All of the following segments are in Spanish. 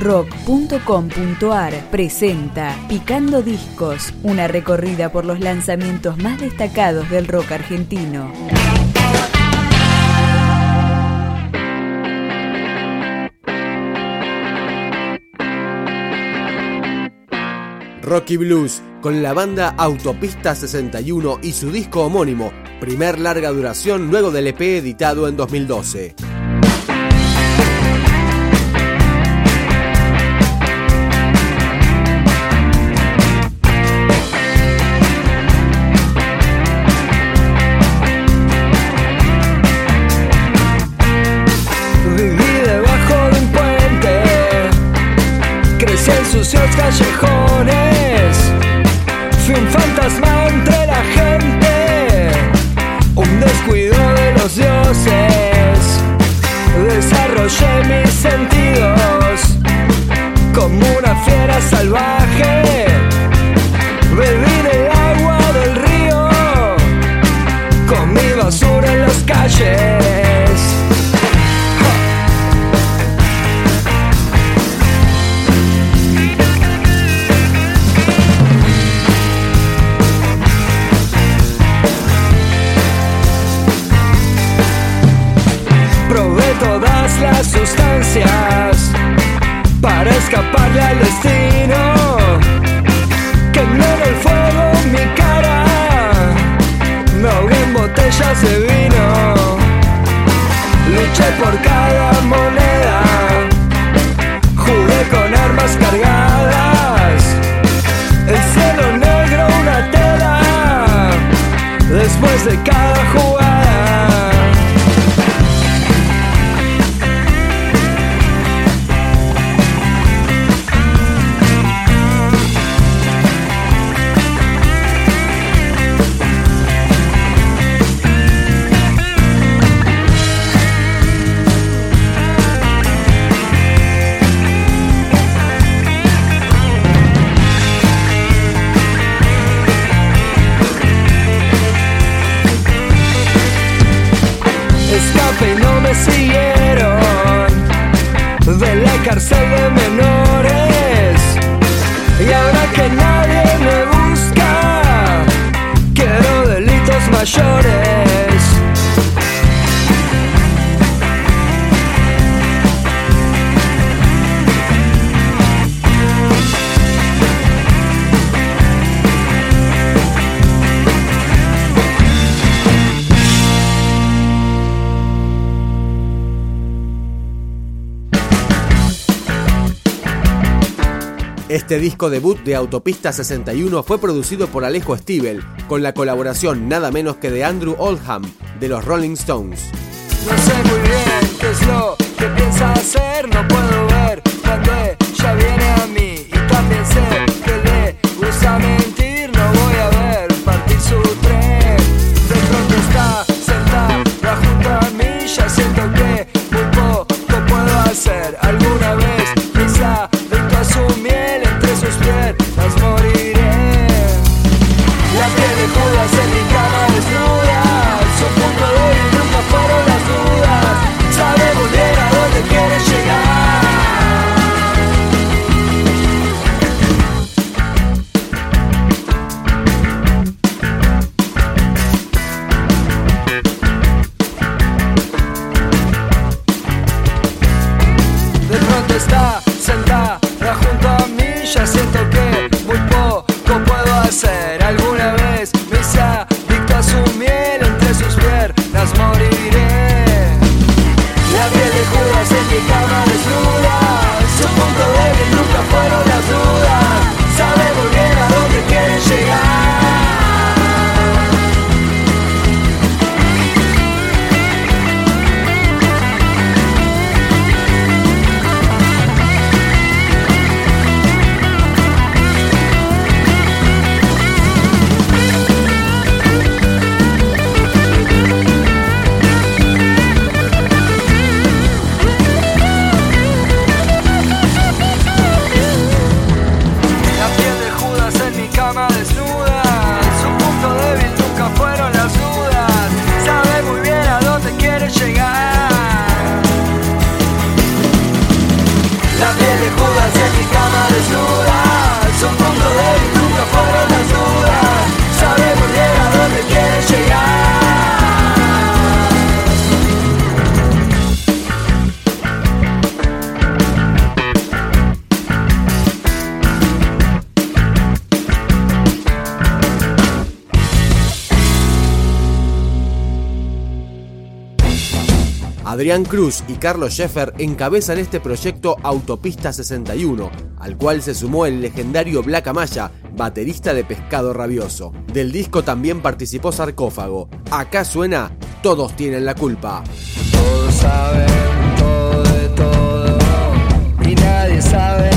rock.com.ar presenta Picando Discos, una recorrida por los lanzamientos más destacados del rock argentino. Rocky Blues, con la banda Autopista 61 y su disco homónimo, primer larga duración luego del EP editado en 2012. Callejones, fui un fantasma entre la gente, un descuido de los dioses, desarrollé mis sentidos como una fiera salvaje, bebí del agua del río, comí basura en las calles. Escaparle al cárcel de menores. Y ahora que nadie me busca, quiero delitos mayores. Este disco debut de Autopista 61 fue producido por Alejo Stivel, con la colaboración nada menos que de Andrew Oldham, de los Rolling Stones. No sé muy bien qué es lo que piensa hacer, no puedo piel de Judas en mi cama desnuda. Adrián Cruz y Carlos Scheffer encabezan este proyecto Autopista 61, al cual se sumó el legendario Black Amaya, baterista de Pescado Rabioso. Del disco también participó Sarcófago. Acá suena Todos tienen la culpa. Todos saben todo de todo y nadie sabe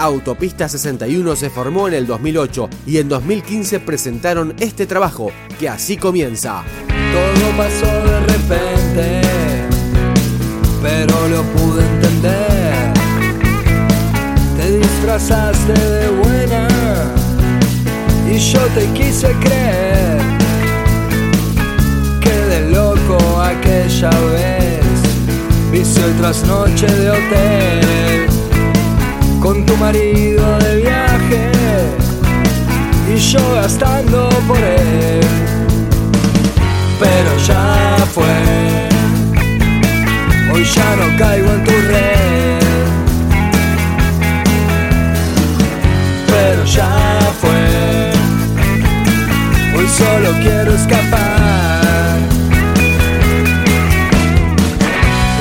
Autopista 61 se formó en el 2008 y en 2015 presentaron este trabajo, que así comienza. Todo pasó de repente, pero lo pude entender. Te disfrazaste de buena y yo te quise creer. Quedé loco aquella vez, vicio y trasnoche de hotel, tu marido de viaje y yo gastando por él pero ya fue. Hoy ya no caigo en tu red, pero ya fue. Hoy solo quiero escapar.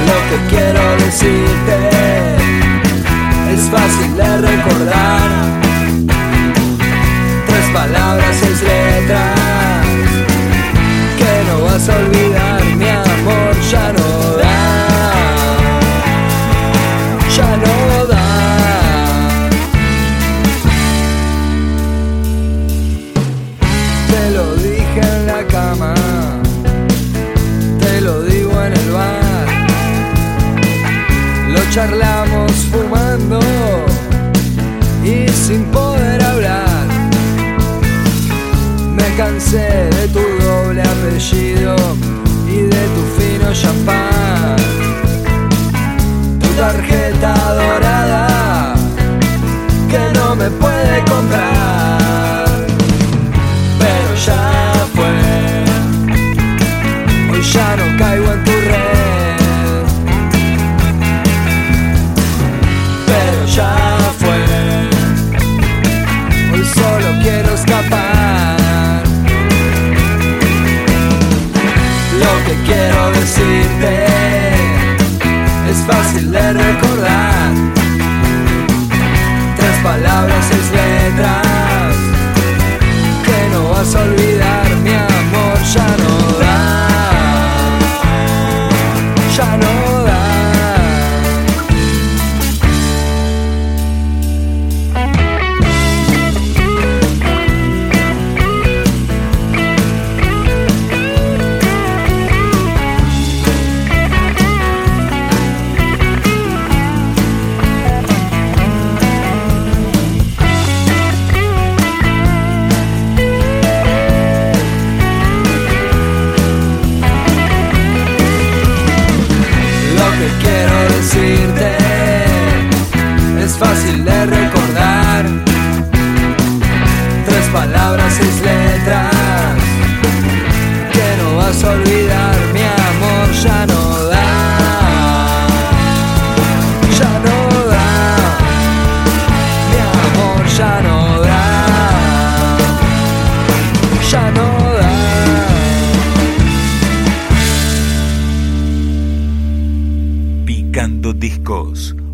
Lo que quiero decirte fácil de recordar. Tres palabras, seis letras que no vas a olvidar, mi amor, ya no da, ya no da. Te lo dije en la cama, te lo digo en el bar, lo charlamos fumando sin poder hablar. Me cansé de tu doble apellido y de tu fino champán. Tu tarjeta dorada